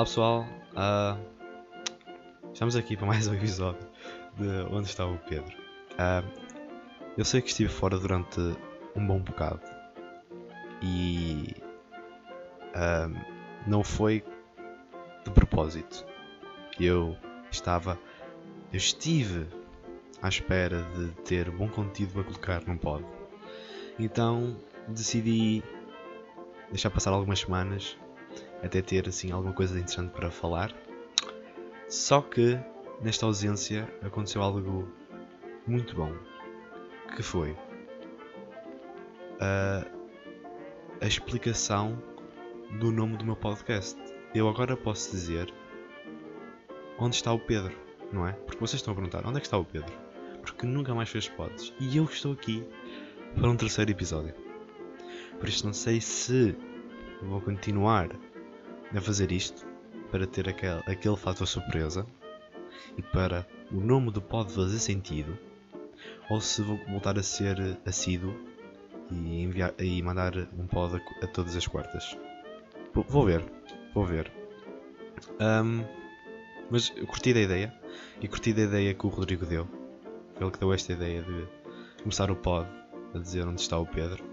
Olá pessoal, uh, estamos aqui para mais um episódio de Onde está o Pedro. Uh, eu sei que estive fora durante um bom bocado e uh, não foi de propósito. Eu estava, eu estive à espera de ter bom conteúdo para colocar num pod. Então decidi deixar passar algumas semanas até ter assim alguma coisa interessante para falar. Só que nesta ausência aconteceu algo muito bom, que foi a, a explicação do nome do meu podcast. Eu agora posso dizer onde está o Pedro, não é? Porque vocês estão a perguntar onde é que está o Pedro? Porque nunca mais fez pods e eu estou aqui para um terceiro episódio. Por isso não sei se vou continuar a fazer isto para ter aquele, aquele fator surpresa e para o nome do pod fazer sentido, ou se vou voltar a ser assíduo e, enviar, e mandar um pod a, a todas as quartas. Vou ver, vou ver. Um, mas curti da ideia e curti da ideia que o Rodrigo deu. Foi ele que deu esta ideia de começar o pod a dizer onde está o Pedro.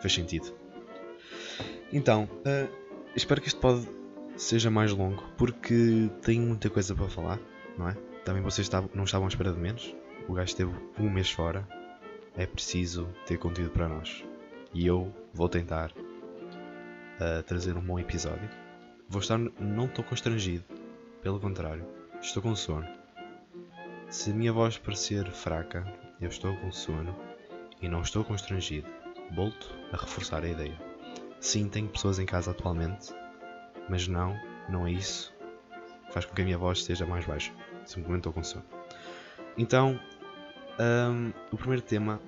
Fez sentido. Então, uh, espero que este pod seja mais longo porque tenho muita coisa para falar, não é? Também vocês não estavam à espera de menos. O gajo esteve um mês fora. É preciso ter conteúdo para nós. E eu vou tentar uh, trazer um bom episódio. Vou estar. Não estou constrangido. Pelo contrário, estou com sono. Se a minha voz parecer fraca, eu estou com sono e não estou constrangido. Volto a reforçar a ideia. Sim, tenho pessoas em casa atualmente, mas não, não é isso faz com que a minha voz esteja mais baixa. Simplesmente estou com sono. Então, um, o primeiro tema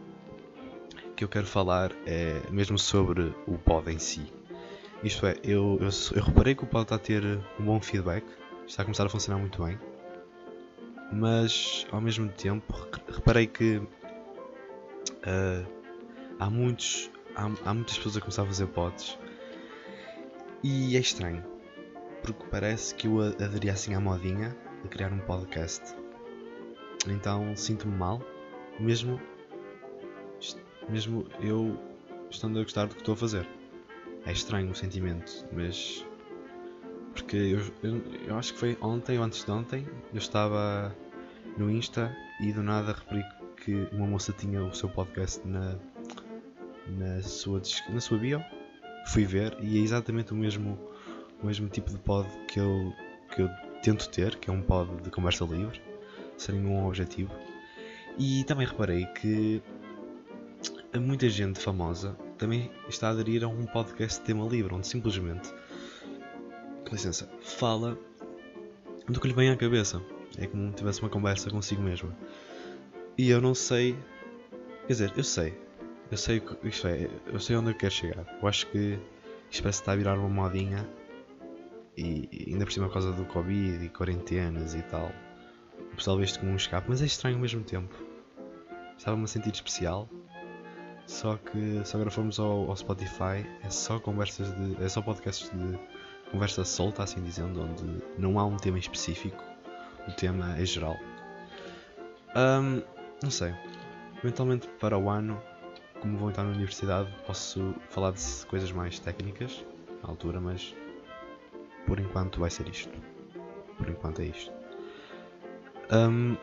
que eu quero falar é mesmo sobre o pod em si. Isto é, eu, eu, eu reparei que o pod está a ter um bom feedback, está a começar a funcionar muito bem, mas ao mesmo tempo reparei que uh, há muitos há, há muitas pessoas a começar a fazer pods e é estranho porque parece que eu aderi assim à modinha de criar um podcast. Então sinto-me mal mesmo mesmo eu estando a gostar do que estou a fazer. É estranho o sentimento mas porque eu, eu, eu acho que foi ontem ou antes de ontem eu estava no Insta e do nada repari que uma moça tinha o seu podcast na, na sua, na sua bio, fui ver e é exatamente o mesmo, o mesmo tipo de pod que eu, que eu tento ter, que é um pod de conversa livre, sem nenhum objetivo. E também reparei que muita gente famosa também está a aderir a um podcast de tema livre, onde simplesmente, com licença, fala do que lhe vem à cabeça. É como se tivesse uma conversa consigo mesmo. E eu não sei. Quer dizer, eu sei, eu sei que isto é, eu sei onde eu quero chegar. Eu acho que isto parece estar a virar uma modinha e ainda por cima por causa do Covid e quarentenas e tal. O pessoal vê isto como um escape, mas é estranho ao mesmo tempo. Estava-me a sentir especial. Só que se agora formos ao, ao, Spotify é só conversas de. é só podcasts de conversa solta, assim dizendo, onde não há um tema específico, o tema é geral. Um, não sei. Eventualmente para o ano como vou entrar na universidade, posso falar de coisas mais técnicas na altura, mas por enquanto vai ser isto. Por enquanto é isto. Um,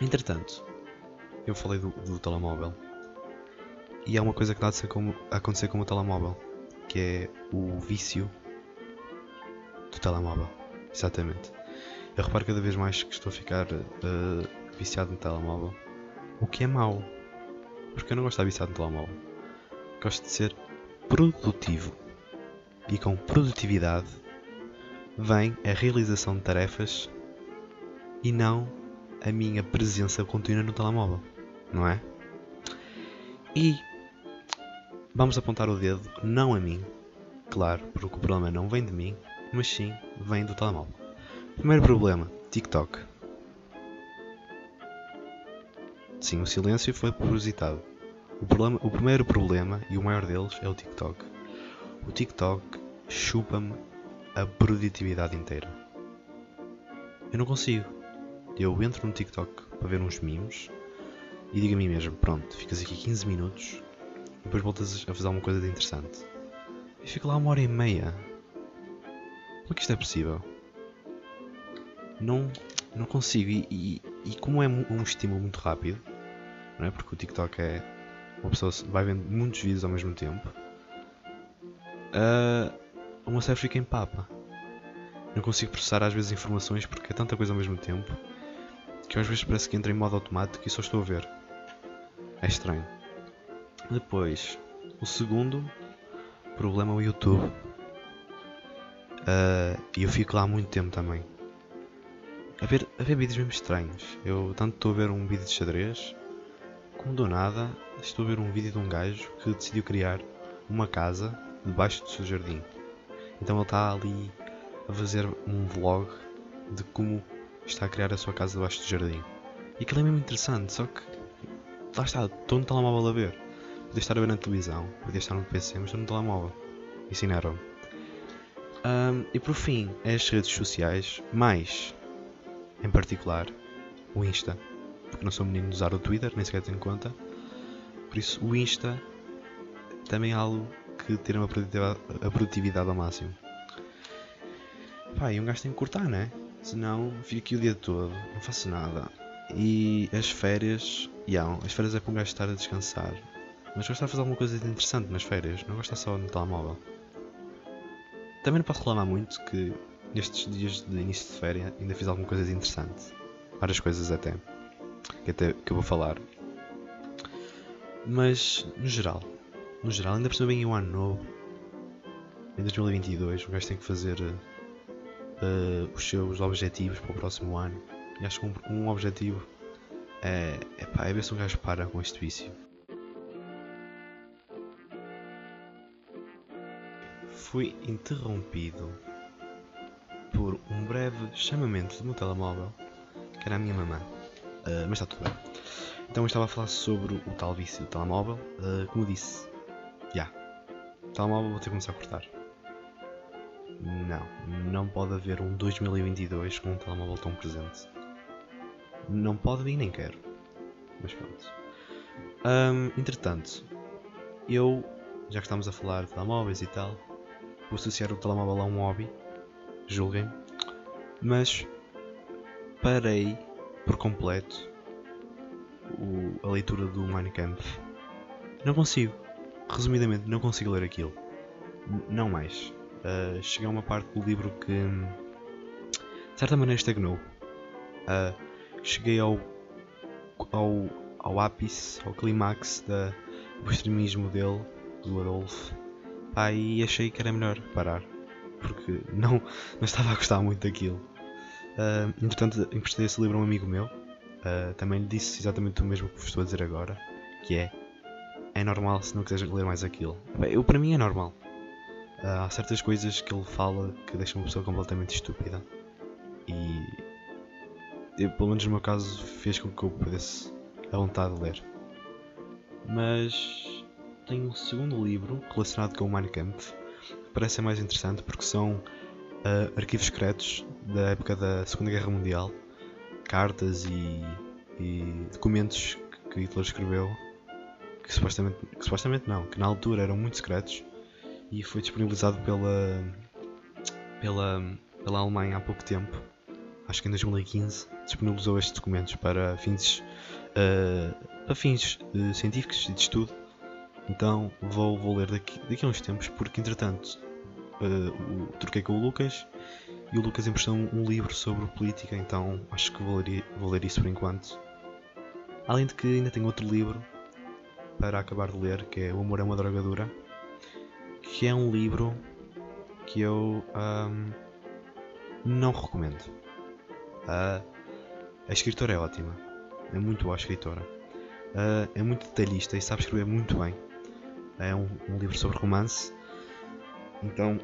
entretanto, eu falei do, do, telemóvel e há uma coisa que está a, acontecer com o telemóvel, que é o vício do telemóvel. Exatamente. Eu reparo cada vez mais que estou a ficar uh, viciado no telemóvel, o que é mau porque eu não gosto de estar no telemóvel. Gosto de ser produtivo. E com produtividade vem a realização de tarefas e não a minha presença contínua no telemóvel, não é? E vamos apontar o dedo não a mim, claro, porque o problema não vem de mim, mas sim vem do telemóvel. Primeiro problema: TikTok. Sim, o silêncio foi propositado. O, problema, o primeiro problema, e o maior deles, é o TikTok. O TikTok chupa-me a produtividade inteira. Eu não consigo. Eu entro no TikTok para ver uns memes e digo a mim mesmo: pronto, ficas aqui 15 minutos e depois voltas a fazer alguma coisa de interessante. E fico lá uma hora e meia. Como é que isto é possível? Não, não consigo. E, e, e como é um estímulo muito rápido, não é? Porque o TikTok é. Uma pessoa vai vendo muitos vídeos ao mesmo tempo. Uh, uma série fica em papa. Não consigo processar às vezes informações porque é tanta coisa ao mesmo tempo que às vezes parece que entra em modo automático e só estou a ver. É estranho. Depois, o segundo problema é o YouTube. Uh, e eu fico lá há muito tempo também. A ver, a ver vídeos mesmo estranhos. Eu tanto estou a ver um vídeo de xadrez, como do nada estou a ver um vídeo de um gajo que decidiu criar uma casa debaixo do seu jardim. Então ele está ali a fazer um vlog de como está a criar a sua casa debaixo do jardim. E aquilo é mesmo interessante, só que lá está, estou no telemóvel a ver. Podia estar a ver na televisão, podia estar no PC, mas estou no telemóvel. Ensinaram-me. Um, e por fim, as redes sociais, mais em particular o Insta, não sou menino de usar o Twitter, nem sequer tenho conta. Por isso, o Insta também é algo que ter uma produtividade, a produtividade ao máximo. Pá, e um gajo tem que cortar, né? Senão fico aqui o dia todo, não faço nada. E as férias, yeah, as férias é para um gajo estar a descansar. Mas gostar de fazer alguma coisa de interessante nas férias, não gosto só no telemóvel. Também não posso reclamar muito que nestes dias de início de férias ainda fiz alguma coisa de interessante. Várias coisas até. Que, até, que eu vou falar. Mas, no geral, no geral, ainda percebo bem o ano novo. Em 2022, o gajo tem que fazer uh, os seus objetivos para o próximo ano. E acho que um, um objetivo é, é, pá, é ver se um gajo para com este vício. Fui interrompido por um breve chamamento do meu telemóvel, que era a minha mamã. Uh, mas está tudo bem. Então eu estava a falar sobre o tal vício do telemóvel. Uh, como disse, já. Yeah, telemóvel vou ter que começar a cortar. Não, não pode haver um 2022 com um telemóvel tão presente. Não pode e nem quero. Mas pronto. Um, entretanto, eu, já que estamos a falar de telemóveis e tal, vou associar o telemóvel a um hobby julguem, mas parei por completo o, a leitura do Mein Kampf. Não consigo, resumidamente, não consigo ler aquilo. N não mais. Uh, cheguei a uma parte do livro que, de certa maneira, estagnou. Uh, cheguei ao, ao, ao ápice, ao clímax do extremismo dele, do Adolf, pá, e achei que era melhor parar porque não, não estava a gostar muito daquilo. Uh, entretanto, emprestei esse livro a um amigo meu. Uh, também lhe disse exatamente o mesmo que vos estou a dizer agora, que é é normal se não quiseres ler mais aquilo. Bem, eu, para mim é normal. Uh, há certas coisas que ele fala que deixam uma pessoa completamente estúpida. E eu, pelo menos no meu caso fez com que eu pudesse a vontade de ler. Mas tenho um segundo livro relacionado com o Mein Kampf parece ser mais interessante porque são uh, arquivos secretos da época da Segunda Guerra Mundial, cartas e, e documentos que Hitler escreveu que supostamente, que supostamente não, que na altura eram muito secretos e foi disponibilizado pela, pela, pela Alemanha há pouco tempo, acho que em 2015, disponibilizou estes documentos para fins, uh, para fins uh, científicos e de estudo. Então vou, vou ler daqui, daqui a uns tempos, porque entretanto uh, troquei com o Lucas e o Lucas emprestou um, livro sobre política, então acho que vou ler, vou ler isso por enquanto. Além de que ainda tenho outro livro para acabar de ler, que é O Amor é uma Droga Dura, que é um livro que eu um, não recomendo. Uh, a escritora é ótima, é muito boa a escritora. Uh, é muito detalhista e sabe escrever muito bem é um, um livro sobre romance, então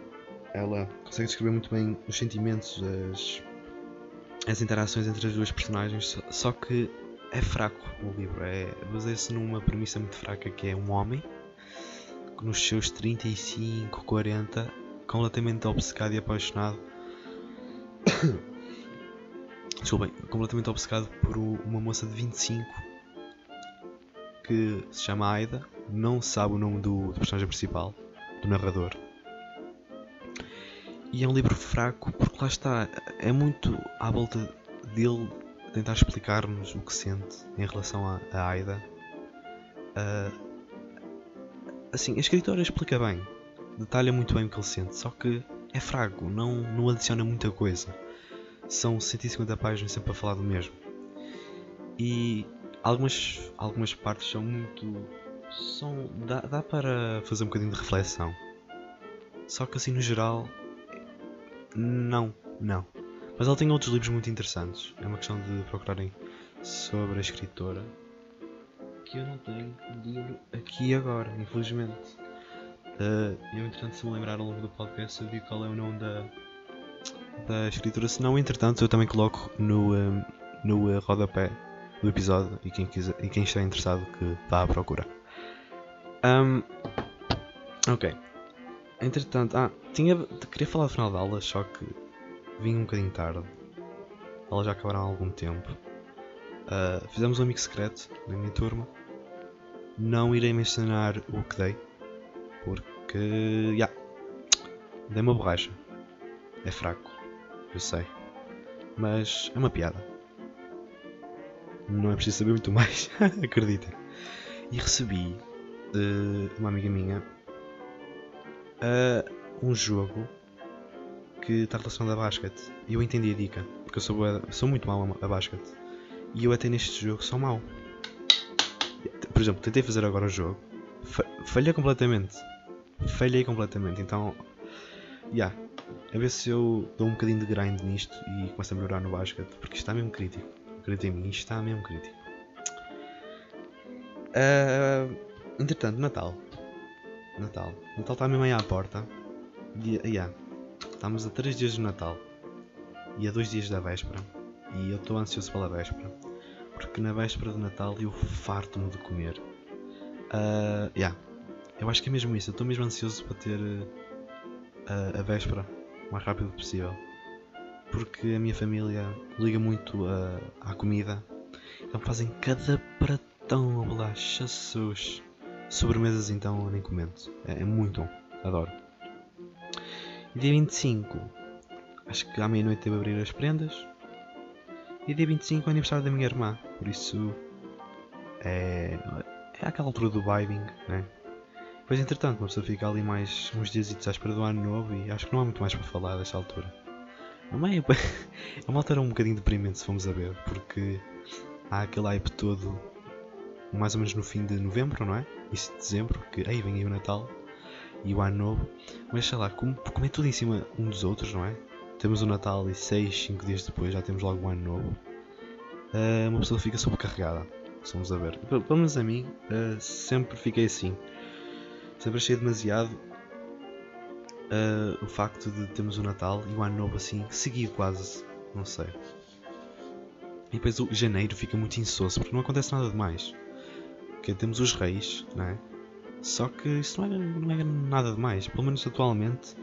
ela consegue descrever muito bem os sentimentos, as, as interações entre as duas personagens, só que é fraco o livro, é, baseia-se numa premissa muito fraca que é um homem que nos seus 35, 40 completamente obcecado e apaixonado. Desculpem, completamente obcecado por uma moça de 25 que se chama Aida, não sabe o nome do, do personagem principal, do narrador. E é um livro fraco porque lá está, é muito à volta dele tentar explicar-nos o que sente em relação a Aida. Uh, assim, a escritora explica bem, detalha muito bem o que ele sente, só que é fraco, não, não adiciona muita coisa. São 150 páginas sempre a falar do mesmo. E algumas, algumas partes são muito. São, dá, dá para fazer um bocadinho de reflexão. Só que assim no geral. Não, não. Mas ela tem outros livros muito interessantes. É uma questão de procurarem sobre a escritora. Que eu não tenho livro aqui agora, infelizmente. Uh, eu, entretanto, se me lembrar ao longo do podcast, eu digo qual é o nome da, da escritura. Se não, entretanto, eu também coloco no, um, no uh, rodapé do episódio e quem, quiser, e quem está interessado que vá à procura. Um, ok. Entretanto, ah, tinha, queria falar do final da aula, só que vim um bocadinho tarde. Elas já acabaram há algum tempo. Uh, fizemos um amigo secreto na minha turma. Não irei mencionar o que dei, porque. já. Yeah, dei uma borracha. É fraco, eu sei. Mas é uma piada. Não é preciso saber muito mais, acreditem. E recebi de uma amiga minha uh, um jogo que está relacionado a basquete. E eu entendi a dica, porque eu sou, sou muito mau a basquete. E eu até neste jogo sou mau. Por exemplo, tentei fazer agora o jogo, falhei completamente. Falhei completamente, então. Yeah. A ver se eu dou um bocadinho de grind nisto e começo a melhorar no basquete, porque isto está mesmo crítico. Acredita em mim, isto está mesmo crítico. Uh, entretanto, Natal. Natal. Natal está mesmo aí à porta. E, yeah. Estamos a 3 dias do Natal e a 2 dias da véspera. E eu estou ansioso pela véspera. Porque na véspera do Natal eu farto-me de comer. Uh, yeah. Eu acho que é mesmo isso. Eu estou mesmo ansioso para ter uh, a véspera o mais rápido possível. Porque a minha família liga muito uh, à comida. Então fazem cada pratão a bolacha. Jesus. Sobremesas então nem comento. É, é muito bom. Adoro. Dia 25, acho que à meia-noite devo abrir as prendas. E dia 25 é o aniversário da minha irmã, por isso é, é aquela altura do vibing, né? Depois, entretanto, uma pessoa fica ali mais uns dias à espera do ano novo e acho que não há muito mais para falar desta altura. Não é, é uma altura um bocadinho deprimente se formos a ver, porque há aquele hype todo mais ou menos no fim de novembro, não é? Início de dezembro, que aí vem aí o Natal e o Ano Novo, mas sei lá, como, como é tudo em cima um dos outros, não é? Temos o Natal e 6, 5 dias depois já temos logo o Ano Novo. Uh, uma pessoa fica sobrecarregada, vamos a ver. Pelo menos a mim, uh, sempre fiquei assim. Sempre achei demasiado uh, o facto de termos o Natal e o Ano Novo assim, seguido quase, não sei. E depois o janeiro fica muito insosso porque não acontece nada demais. Temos os reis, não é? Só que isso não é, não é nada demais. Pelo menos atualmente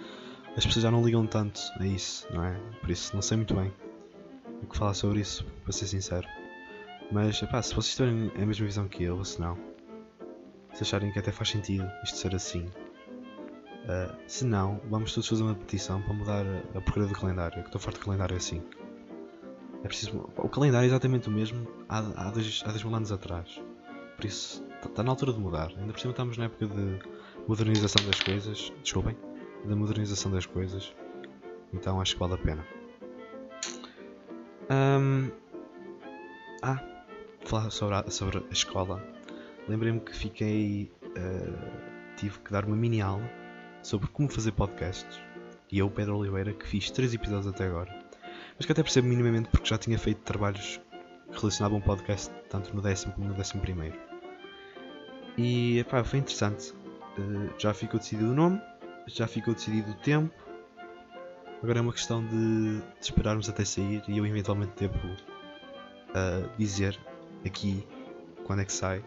as pessoas já não ligam tanto a isso, não é? Por isso não sei muito bem o que falar sobre isso, para ser sincero. Mas epá, se vocês tiverem a mesma visão que eu, ou se não, se acharem que até faz sentido isto ser assim, uh, se não, vamos todos fazer uma petição para mudar a porcaria do calendário. Que estou farto de calendário assim. É preciso. O calendário é exatamente o mesmo há, há, dois, há dois mil anos atrás. Por isso, está na altura de mudar. Ainda por cima estamos na época de modernização das coisas. Desculpem. Da modernização das coisas. Então acho que vale a pena. Um... Ah, falar sobre a, sobre a escola. Lembrei-me que fiquei. Uh, tive que dar uma mini aula sobre como fazer podcasts. E eu, Pedro Oliveira, que fiz 3 episódios até agora. Mas que até percebo minimamente porque já tinha feito trabalhos relacionavam um podcast tanto no décimo como no décimo primeiro. E foi interessante. Uh, já ficou decidido o nome, já ficou decidido o tempo. Agora é uma questão de, de esperarmos até sair e eu eventualmente devo uh, dizer aqui quando é que sai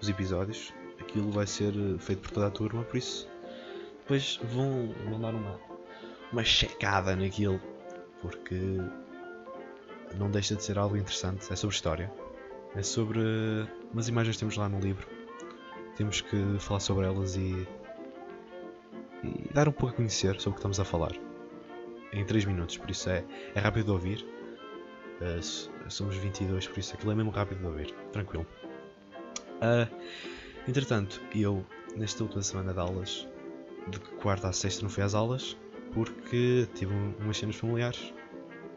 os episódios. Aquilo vai ser feito por toda a turma, por isso depois vão, vão dar uma, uma checada naquilo, porque não deixa de ser algo interessante. É sobre história, é sobre umas imagens que temos lá no livro. Temos que falar sobre elas e, e dar um pouco a conhecer sobre o que estamos a falar em 3 minutos, por isso é, é rápido de ouvir. Uh, somos 22, por isso aquilo é mesmo rápido de ouvir, tranquilo. Uh, entretanto, eu, nesta última semana de aulas, de quarta a sexta não fui às aulas, porque tive um, umas cenas familiares,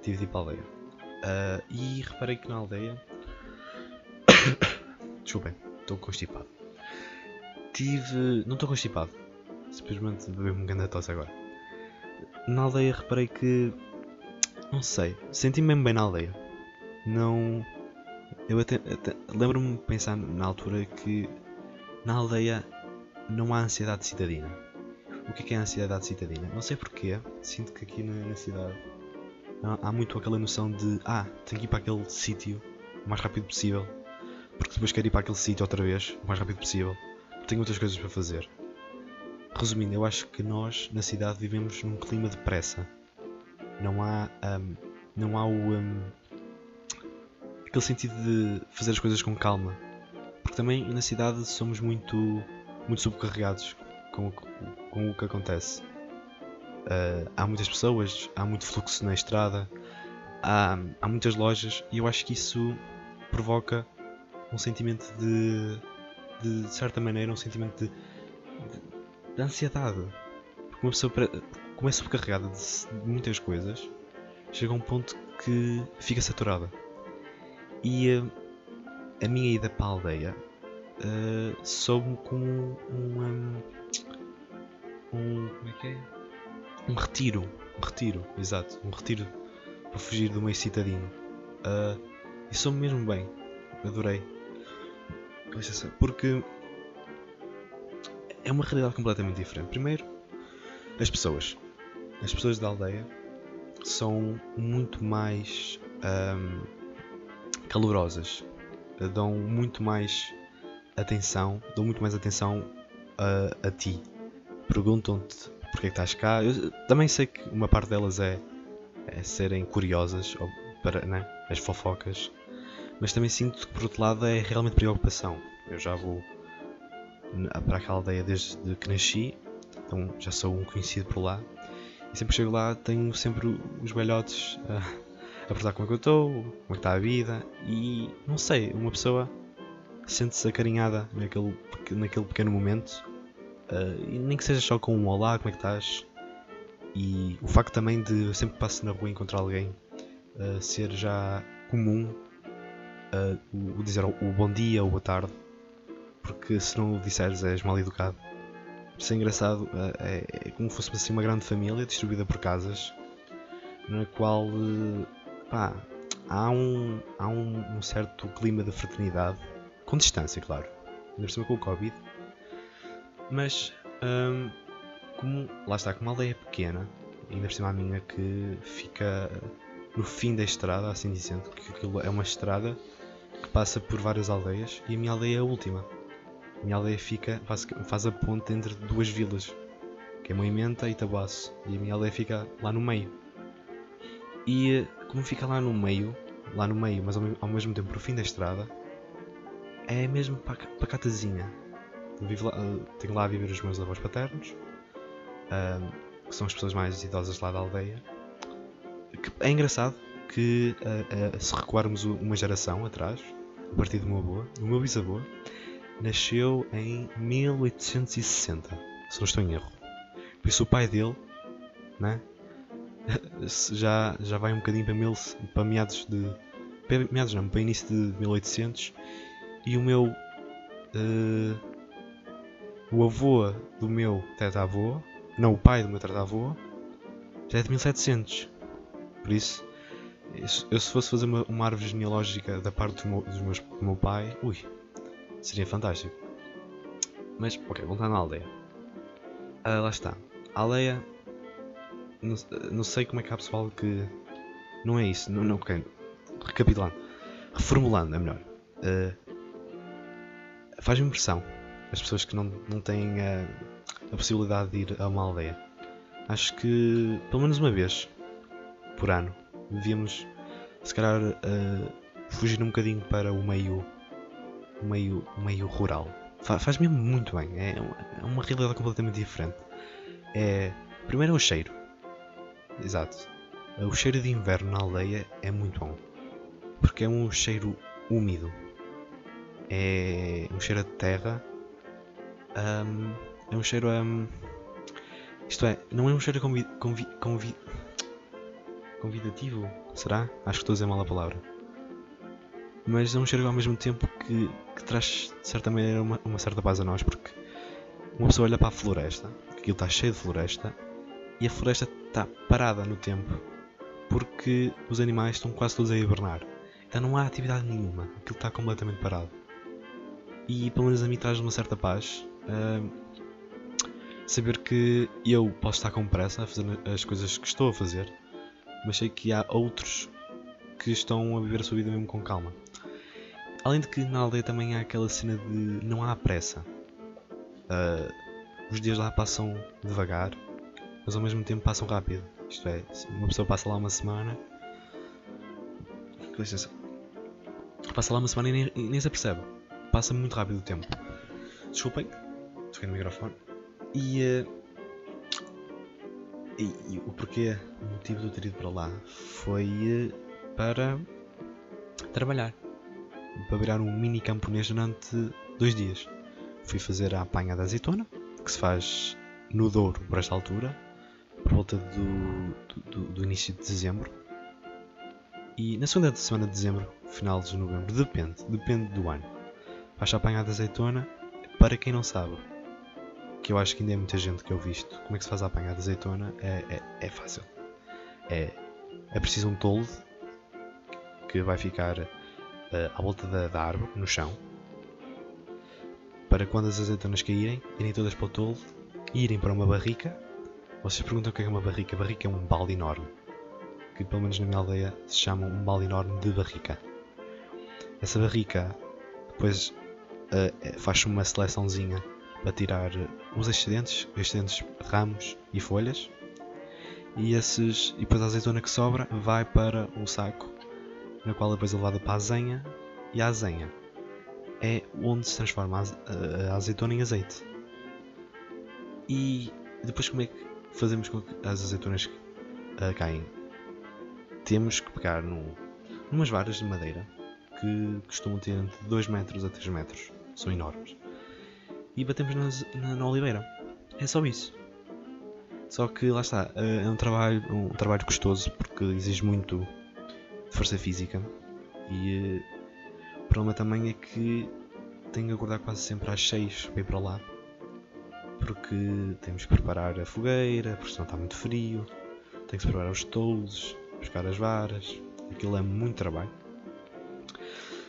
tive de ir para a aldeia. Uh, e reparei que na aldeia. Desculpem, estou constipado. Tive. Não estou constipado, simplesmente bebi-me um grande tosse agora. Na aldeia reparei que. Não sei, senti-me mesmo bem na aldeia. Não. Eu até, até lembro-me de pensar na altura que na aldeia não há ansiedade citadina. O que é, que é a ansiedade citadina? Não sei porquê, sinto que aqui na, na cidade há, muito aquela noção de ah, tenho que ir para aquele sítio o mais rápido possível, porque depois quero ir para aquele sítio outra vez o mais rápido possível, tenho outras coisas para fazer. Resumindo, eu acho que nós na cidade vivemos num clima de pressa. Não há, um, não há o um, aquele sentido de fazer as coisas com calma, porque também na cidade somos muito muito subcarregados com, com o que acontece. Uh, há muitas pessoas, há muito fluxo na estrada, há, há muitas lojas e eu acho que isso provoca um sentimento de, de, de certa maneira, um sentimento de, de da ansiedade. Porque uma pessoa começa subcarregada de, de muitas coisas, chega a um ponto que fica saturada. E uh, a minha ida para a aldeia uh, soube como um, um. Como é que é? Um retiro. Um retiro, exato. Um retiro para fugir do meio citadino. Uh, e soube mesmo bem. Adorei. Porque é uma realidade completamente diferente. Primeiro, as pessoas. As pessoas da aldeia são muito mais um, calorosas, dão muito mais atenção, dão muito mais atenção a, a ti. Perguntam-te porque é que estás cá. Eu também sei que uma parte delas é, é serem curiosas, ou para, né, as fofocas, mas também sinto que por outro lado é realmente preocupação. Eu já vou para aquela aldeia desde que nasci, então já sou um conhecido por lá. E sempre chego lá tenho sempre os velhotes a, a perguntar como é que eu estou, como é que está a vida e não sei, uma pessoa sente-se acarinhada naquele, naquele pequeno momento uh, nem que seja só com um olá, como é que estás? E o facto também de sempre que passo na rua encontrar alguém uh, ser já comum uh, o, o dizer o, o bom dia ou boa tarde porque se não o disseres és mal educado. Isso é engraçado, é, é, como se fosse assim uma grande família distribuída por casas, na qual pá, há, um, há um, um, certo clima de fraternidade, com distância, claro, ainda com o Covid, mas hum, como lá está, como a aldeia é pequena, ainda por cima a minha que fica no fim da estrada, assim dizendo, que aquilo é uma estrada que passa por várias aldeias e a minha aldeia é a última. A minha aldeia fica, faz, faz a ponte entre duas vilas, que é Moimenta e Tabaço, e a minha aldeia fica lá no meio. E como fica lá no meio, lá no meio, mas ao, ao mesmo tempo no fim da estrada, é mesmo pacatazinha. Vivo lá, tenho lá a viver os meus avós paternos, uh, que são as pessoas mais idosas lá da aldeia. é engraçado que uh, uh, se recuarmos uma geração atrás, a partir do meu avô, do meu bisavô, nasceu em 1860, se não estou em erro. Por isso o pai dele, né? já, já vai um bocadinho para, mil, para meados de. Meados não, para início de 1800. E o meu. Uh, o avô do meu tetravô, não, o pai do meu tetravô, já é de 1700. Por isso, eu se fosse fazer uma, uma árvore genealógica da parte do meu, dos meus, do meu pai, ui, Seria fantástico. Mas, ok, voltando à aldeia. Uh, lá está. A aldeia. Não, não, sei como é que há pessoal que. Não é isso. Não, não ok. Recapitulando. Reformulando, é melhor. Uh, Faz-me impressão. As pessoas que não, não têm a, a possibilidade de ir a uma aldeia. acho que pelo menos uma vez por ano devíamos se calhar uh, fugir um bocadinho para o meio o meio, o meio rural. Fa faz mesmo muito bem, é uma, é uma realidade completamente diferente. É, primeiro é o cheiro. Exato. O cheiro de inverno na aldeia é muito bom. Porque é um cheiro úmido. É um cheiro de terra. Um, é um cheiro. Um, isto é, não é um cheiro convi convi convi convidativo? Será? Acho que estou a dizer mal a palavra. Mas é um cheiro ao mesmo tempo que, que traz, de certa maneira, uma, uma certa paz a nós, porque uma pessoa olha para a floresta, aquilo está cheio de floresta, e a floresta está parada no tempo, porque os animais estão quase todos a hibernar. Então não há atividade nenhuma, aquilo está completamente parado. E pelo menos a mim traz uma certa paz. Saber que eu posso estar com pressa a fazer as coisas que estou a fazer, mas sei que há outros que estão a viver a sua vida mesmo com calma. Além de que na aldeia também há aquela cena de não há pressa. Uh, os dias lá passam devagar, mas ao mesmo tempo passam rápido. Isto é, uma pessoa passa lá uma semana. Com licença. Passa lá uma semana e nem, nem se apercebe. Passa muito rápido o tempo. Desculpem, toquei no microfone. E, uh, e, e, o porquê, o motivo de eu ter ido para lá foi uh, para trabalhar para virar um mini camponês durante dois dias. Fui fazer a apanha da azeitona, que se faz no Douro por esta altura, por volta do, do, do início de dezembro. E na segunda semana de dezembro, final de novembro, depende, depende do ano. Faz a apanha da azeitona, para quem não sabe, que eu acho que ainda é muita gente que eu visto, como é que se faz a apanha da azeitona, é, é, é fácil. É, é preciso um toldo que vai ficar uh, à volta da, da, árvore, no chão, para quando as azeitonas caírem, irem todas para o tolo e irem para uma barrica. Vocês perguntam o que é uma barrica? Barrica é um balde enorme, que pelo menos na minha aldeia se chama um balde enorme de barrica. Essa barrica depois uh, faz uma seleçãozinha para tirar os excedentes, excedentes ramos e folhas, e, esses, e depois a azeitona que sobra vai para um saco na qual depois é levada para a azenha e a azenha é onde se transforma a azeitona em azeite. E depois como é que fazemos com que as azeitonas uh, caem? Temos que pegar num, numas varas de madeira que costumam ter entre 2 metros a 3 metros, são enormes, e batemos nas, na, na oliveira. É só isso. Só que lá está, uh, é um trabalho, um trabalho custoso porque exige muito força física e uh, o problema também é que tenho que acordar quase sempre às 6 para ir para lá porque temos que preparar a fogueira, porque senão está muito frio, tem que se preparar os tolos, buscar as varas, aquilo é muito trabalho.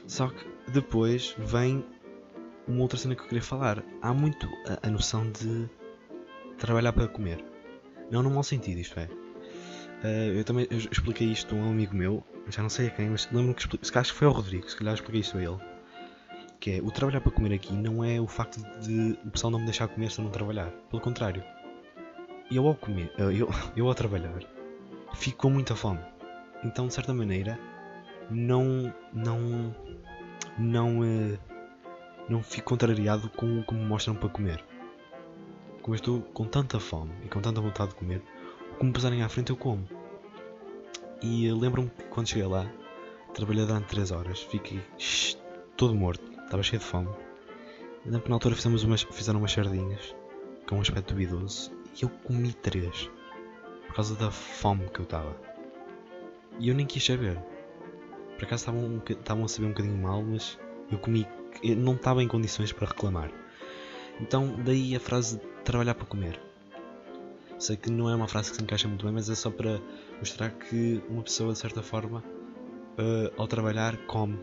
Só que depois vem uma outra cena que eu queria falar. Há muito a, a noção de trabalhar para comer. Não no mau sentido, isto é. Uh, eu também eu expliquei isto a um amigo meu já não sei a quem, mas lembro-me que expliquei, acho que foi ao Rodrigo, se calhar expliquei isso a ele. Que é, o trabalhar para comer aqui não é o facto de o pessoal não me deixar comer se eu não trabalhar. Pelo contrário. Eu ao comer, eu, eu ao trabalhar, fico com muita fome. Então, de certa maneira, não, não, não, uh, não fico contrariado com o que me mostram para comer. Como eu estou com tanta fome e com tanta vontade de comer, o que me pesarem à frente eu como. E lembro-me que quando cheguei lá, trabalhei durante 3 horas, fiquei shh, todo morto, estava cheio de fome. Lembro que na altura fizemos umas, fizeram umas sardinhas com um aspecto duvidoso e eu comi 3 por causa da fome que eu estava. E eu nem quis saber. Por acaso estavam, a saber um bocadinho mal, mas eu comi, não estava em condições para reclamar. Então, daí a frase de trabalhar para comer. Sei que não é uma frase que se encaixa muito bem, mas é só para mostrar que uma pessoa, de certa forma, uh, ao trabalhar, come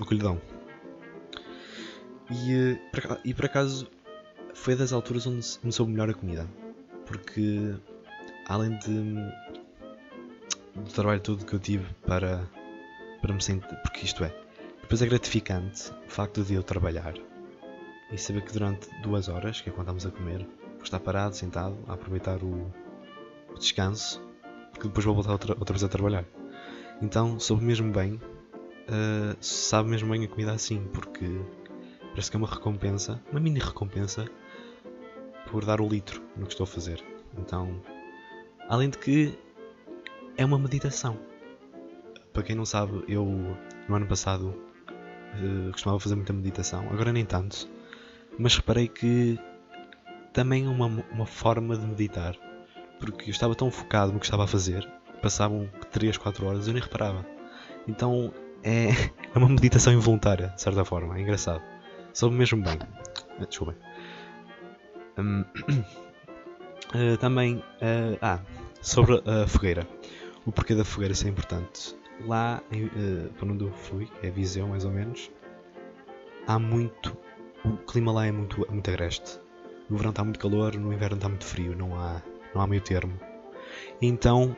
o que lhe dão. E, uh, por, e por acaso foi das alturas onde me soube melhor a comida. Porque, além de, do trabalho todo que eu tive para, para me sentir. Porque isto é, depois é gratificante o facto de eu trabalhar e saber que durante duas horas, que é quando estamos a comer, vou estar parado, sentado, a aproveitar o, descanso, porque depois vou voltar outra, outra vez a trabalhar. Então soube mesmo bem, uh, sabe mesmo bem a comida assim, porque parece que é uma recompensa, uma mini recompensa, por dar o litro no que estou a fazer. Então, além de que é uma meditação. Para quem não sabe, eu no ano passado uh, costumava fazer muita meditação, agora nem tanto, mas reparei que também é uma, uma forma de meditar, porque eu estava tão focado no que estava a fazer, passavam 3, 4 horas e eu nem reparava. Então é, é uma meditação involuntária, de certa forma, é engraçado. Soube mesmo bem. Ah, desculpem. Um, uh, também, uh, ah, sobre a fogueira. O porquê da fogueira ser importante. Lá, uh, para onde eu fui, é Viseu mais ou menos, há muito. O clima lá é muito, muito agreste. No verão está muito calor, no inverno está muito frio, não há, não há meio termo. Então,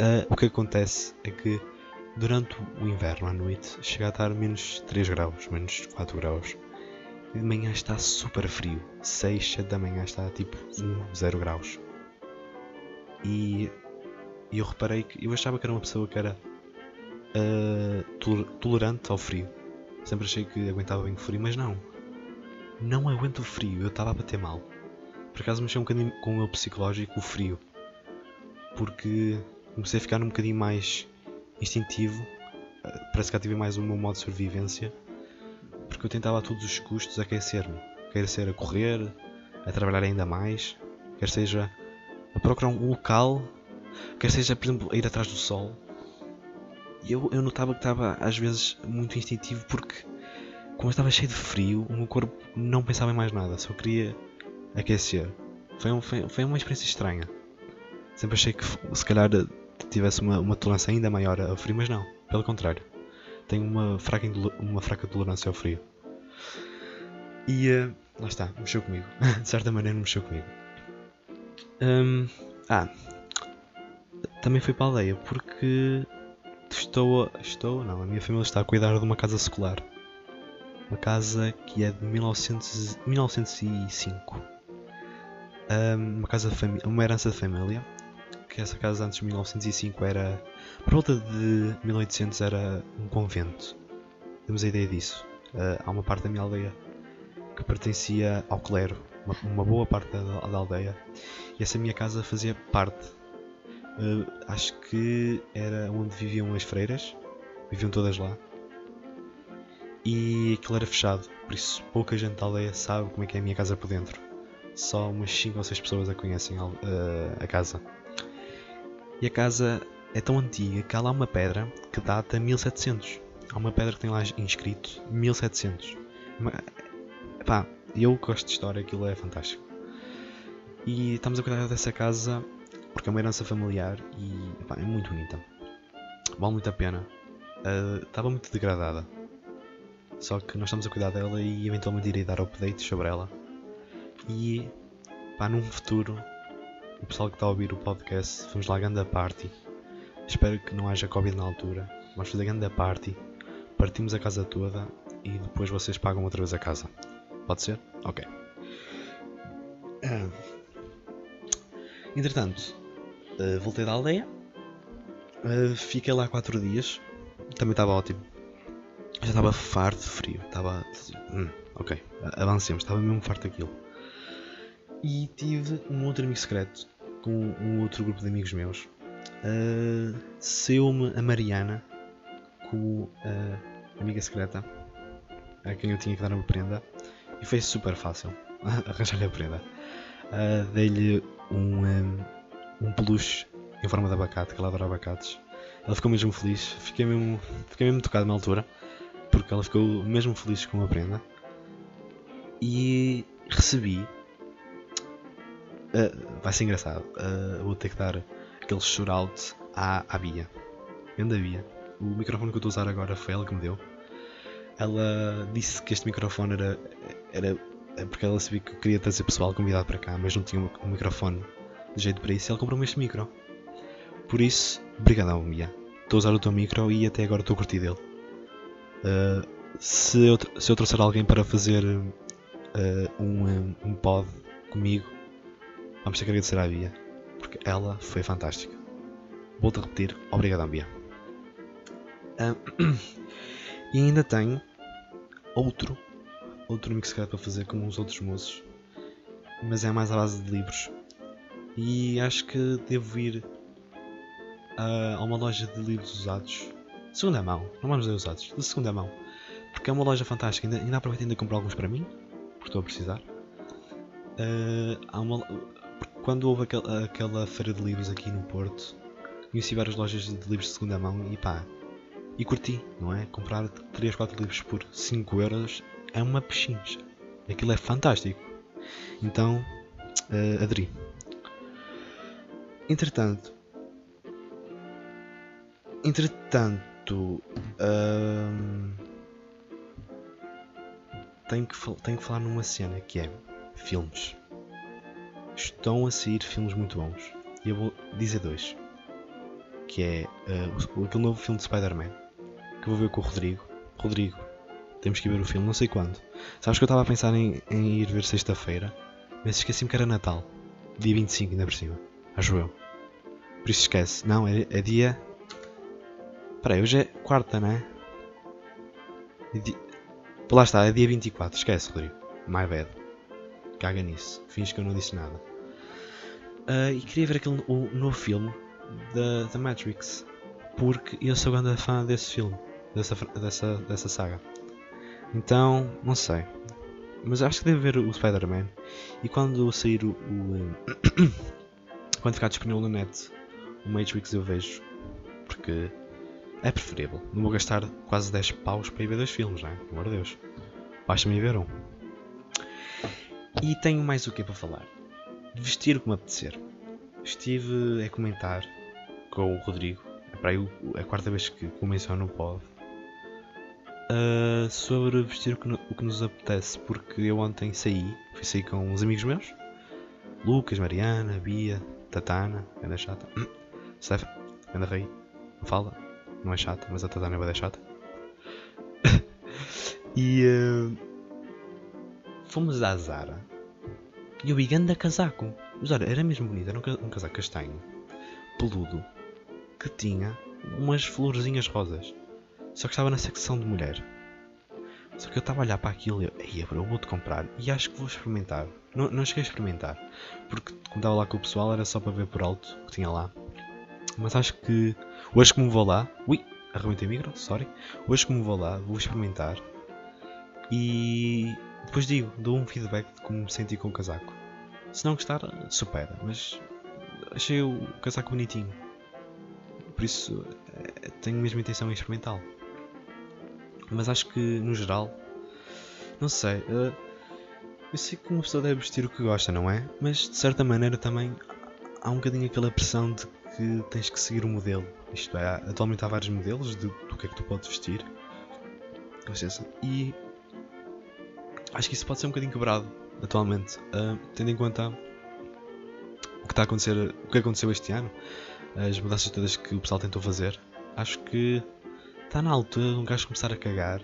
uh, o que acontece é que durante o inverno à noite chega a estar menos 3 graus, menos 4 graus. De manhã está super frio. 6, 7 da manhã está tipo 1, 0 graus. E eu reparei que eu achava que era uma pessoa que era uh, tolerante ao frio. Sempre achei que aguentava bem o frio, mas não. Não aguento o frio, eu estava a bater mal. Por acaso mexeu um bocadinho com o meu psicológico, o frio. Porque comecei a ficar um bocadinho mais instintivo. Eh, parece que ativei mais o meu modo de sobrevivência. Porque eu tentava a todos os custos aquecer-me. Quer ser a correr, a trabalhar ainda mais, quer seja a procurar um local, quer seja, por exemplo, a ir atrás do sol. Eu, eu notava que estava às vezes muito instintivo porque, como eu estava cheio de frio, o meu corpo não pensava em mais nada, só queria aquecer. Foi, um, foi, foi uma experiência estranha. Sempre achei que se calhar tivesse uma, uma tolerância ainda maior ao frio, mas não, pelo contrário. Tenho uma fraca, uma fraca tolerância ao frio. E uh, lá está, mexeu comigo. de certa maneira mexeu comigo. Um, ah, também fui para a aldeia porque estou, estou, não, a minha família está a cuidar de uma casa secular. Uma casa que é de 1900, 1905 uma casa uma herança de família, que essa casa antes de 1905 era, por volta de 1800 era um convento. Temos a ideia disso. Uh, há uma parte da minha aldeia que pertencia ao clero, uma, uma boa parte da, da, aldeia, e essa minha casa fazia parte. Uh, acho que era onde viviam as freiras, viviam todas lá. E aquilo era fechado, por isso pouca gente da aldeia sabe como é que é a minha casa por dentro só umas 5 ou 6 pessoas a conhecem uh, a casa. E a casa é tão antiga que há lá uma pedra que data 1700. Há uma pedra que tem lá inscrito 1700. Pá, eu gosto de história, aquilo é fantástico. E estamos a cuidar dessa casa porque é uma herança familiar e pá, é muito bonita. Vale muito a pena. Uh, estava muito degradada. Só que nós estamos a cuidar dela e eventualmente irei dar updates sobre ela e pá, num futuro, o pessoal que está a ouvir o podcast, vamos lá grande party. Espero que não haja Covid na altura. Vamos fazer grande party. Partimos a casa toda e depois vocês pagam outra vez a casa. Pode ser? Ok. Entretanto, uh, voltei da aldeia. Uh, fiquei lá 4 dias. Também estava ótimo. Já estava farto de frio. Estava. Hum, ok, avancemos. Estava mesmo farto daquilo. E tive um outro amigo secreto com um outro grupo de amigos meus. Uh, Saiu-me a Mariana com a amiga secreta a quem eu tinha que dar uma prenda e foi super fácil arranjar-lhe a prenda. Uh, Dei-lhe um, um, um peluche em forma de abacate, que ela adora abacates. Ela ficou mesmo feliz, fiquei mesmo, fiquei mesmo tocado na altura, porque ela ficou mesmo feliz com a prenda. E recebi Uh, vai ser engraçado. Uh, vou ter que dar aquele shout à, à Bia. Grande Bia. O microfone que eu estou a usar agora foi ela que me deu. Ela disse que este microfone era, era é porque ela sabia que eu queria trazer pessoal convidado para cá, mas não tinha um microfone jeito para isso. E ela comprou-me este micro. Por isso, obrigadão, Bia. Estou a usar o teu micro e até agora estou a curtir dele. Uh, se, eu, se eu trouxer alguém para fazer um, um pod comigo, Vamos ter que agradecer à Bia. porque ela foi fantástica. Volto a repetir, obrigado Bia. Um, e ainda tenho outro, outro mix para fazer como os outros moços, mas é mais à base de livros. E acho que devo ir a, a uma loja de livros usados, de segunda mão, não vamos dizer usados, de segunda mão, porque é uma loja fantástica. Ainda, ainda aproveito ainda comprar alguns para mim, porque estou a precisar. Uh, uma, quando houve aquel, aquela feira de livros aqui no Porto, conheci várias lojas de livros de segunda mão e pá, e curti, não é? Comprar 3, 4 livros por 5 euros é uma pechincha. Aquilo é fantástico. Então, uh, aderi. Entretanto, entretanto, uh, tenho, que, tenho que falar numa cena que é filmes. Estão a sair filmes muito bons. E eu vou dizer dois. Que é uh, aquele novo filme de Spider-Man. Que vou ver com o Rodrigo. Rodrigo, temos que ver o filme, não sei quando. Sabes que eu estava a pensar em, em ir ver sexta-feira, mas esqueci-me que era Natal. Dia 25 ainda por cima. Acho eu. Por isso esquece. Não, é, é dia. Peraí, hoje é quarta, não é? é di... Lá está, é dia 24. Esquece, Rodrigo. My bad. Caga nisso. Fins que eu não disse nada. Uh, e queria ver aquele o novo filme da, da Matrix. Porque eu sou grande fã desse filme. Dessa, dessa, dessa saga. Então, não sei. Mas acho que devo ver o Spider-Man. E quando sair o. o quando ficar disponível no net, o Matrix eu vejo. Porque é preferível. Não vou gastar quase 10 paus para ir ver dois filmes, não é? Pelo amor de Deus. Basta-me ver um. E tenho mais o que para falar. Vestir como apetecer. Estive a comentar com o Rodrigo. É para aí a quarta vez que o menciono no pod uh, sobre vestir o que, o que, nos apetece, porque eu ontem saí, fui sair com uns amigos meus, Lucas, Mariana, Bia, Tatana, anda chata, Steph, anda rei, fala, não é chata, mas a Tatana é bem chata. e uh, fomos à Zara. E eu vi ganda casaco, mas olha, era mesmo bonito, era um casaco castanho, peludo, que tinha umas florzinhas rosas. Só que estava na secção de mulher. Só que eu estava a olhar para aquilo e eu, Ei, eu vou-te comprar e acho que vou experimentar. Não, não cheguei a experimentar, porque como estava lá com o pessoal era só para ver por alto o que tinha lá. Mas acho que hoje como vou lá, ui, arrebentei o micro, sorry. Hoje como vou lá, vou experimentar e depois digo, dou um feedback de como me senti com o casaco. Se não gostar, supera, mas achei o casaco bonitinho. Por isso eh, tenho mesmo intenção em experimentá-lo. Mas acho que no geral, não sei. Uh, eu sei que uma pessoa deve vestir o que gosta, não é? Mas de certa maneira também há um bocadinho aquela pressão de que tens que seguir o modelo. Isto é, atualmente há vários modelos de, do que é que tu podes vestir. E acho que isso pode ser um bocadinho quebrado atualmente, uh, tendo em conta o que está a acontecer, o que aconteceu este ano, as mudanças todas que o pessoal tentou fazer. Acho que está na altura de um gajo começar a cagar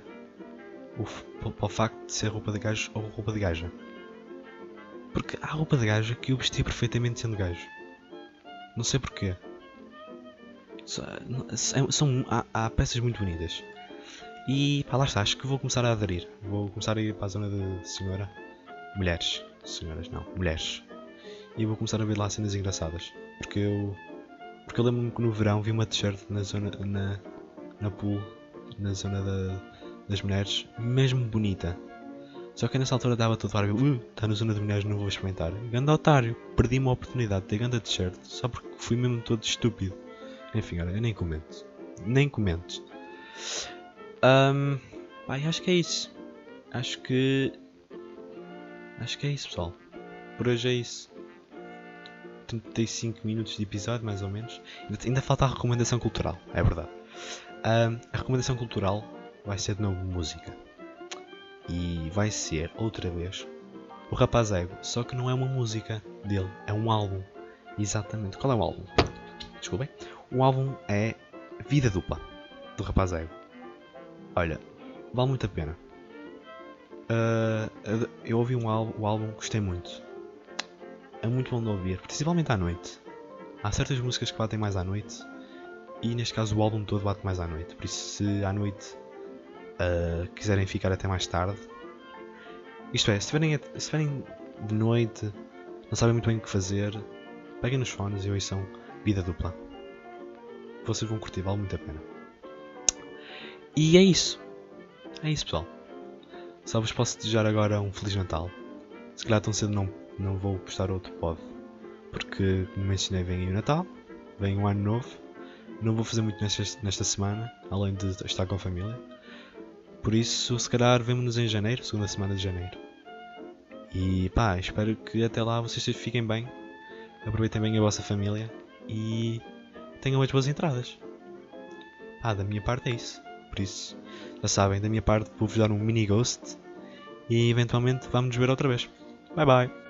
para o facto de ser roupa de gajo ou roupa de gaja. Porque há roupa de gajo que eu vesti perfeitamente sendo gajo. Não sei porquê. São, são há, há, peças muito bonitas. E pá, lá está, acho que vou começar a aderir. Vou começar a ir para a zona de senhora. Mulheres. Senhoras não, mulheres. E vou começar a ver lá cenas engraçadas. Porque eu. Porque eu lembro-me que no verão vi uma t-shirt na zona. na na pool, na zona da, das mulheres, mesmo bonita. Só que nessa altura dava todo vários, uh, está na zona de mulheres, não vou experimentar. Ganda otário, perdi uma oportunidade de ter ganda t-shirt só porque fui mesmo todo estúpido. Enfim, olha, eu nem comento. Nem comento. Um, pai, acho que é isso. Acho que. Acho que é isso, pessoal. Por hoje é isso. 35 minutos de episódio, mais ou menos. Ainda falta a recomendação cultural, é verdade. A recomendação cultural vai ser de novo música. E vai ser, outra vez, o Rapaz Ego. Só que não é uma música dele, é um álbum. Exatamente. Qual é o álbum? Desculpem. O álbum é Vida Dupla, do Rapaz Ego. Olha, vale muito a pena. Uh, eu ouvi um álbum, o álbum, gostei muito. É muito bom de ouvir, principalmente à noite. há certas músicas que batem mais à noite e neste caso o álbum todo bate mais à noite. Por isso, se à noite uh, quiserem ficar até mais tarde, isto é, se estiverem, se estiverem de noite, não sabem muito bem o que fazer, peguem nos fones e ouçam Vida Dupla. Vocês vão curtir, vale muito a pena. E é isso. É isso, pessoal. Só vos posso desejar agora um Feliz Natal. Se calhar tão cedo não, não vou postar outro pod. Porque, como mencionei, vem aí o Natal, vem o Ano Novo. Não vou fazer muito nesta, nesta semana, além de estar com a família. Por isso, se calhar, vemo-nos em janeiro, segunda semana de janeiro. E pá, espero que até lá vocês fiquem bem, aproveitem bem a vossa família e tenham umas boas entradas. Pá, da minha parte é isso. Por isso, já sabem, da minha parte vou-vos dar um mini ghost e eventualmente vamos nos ver outra vez. Bye bye!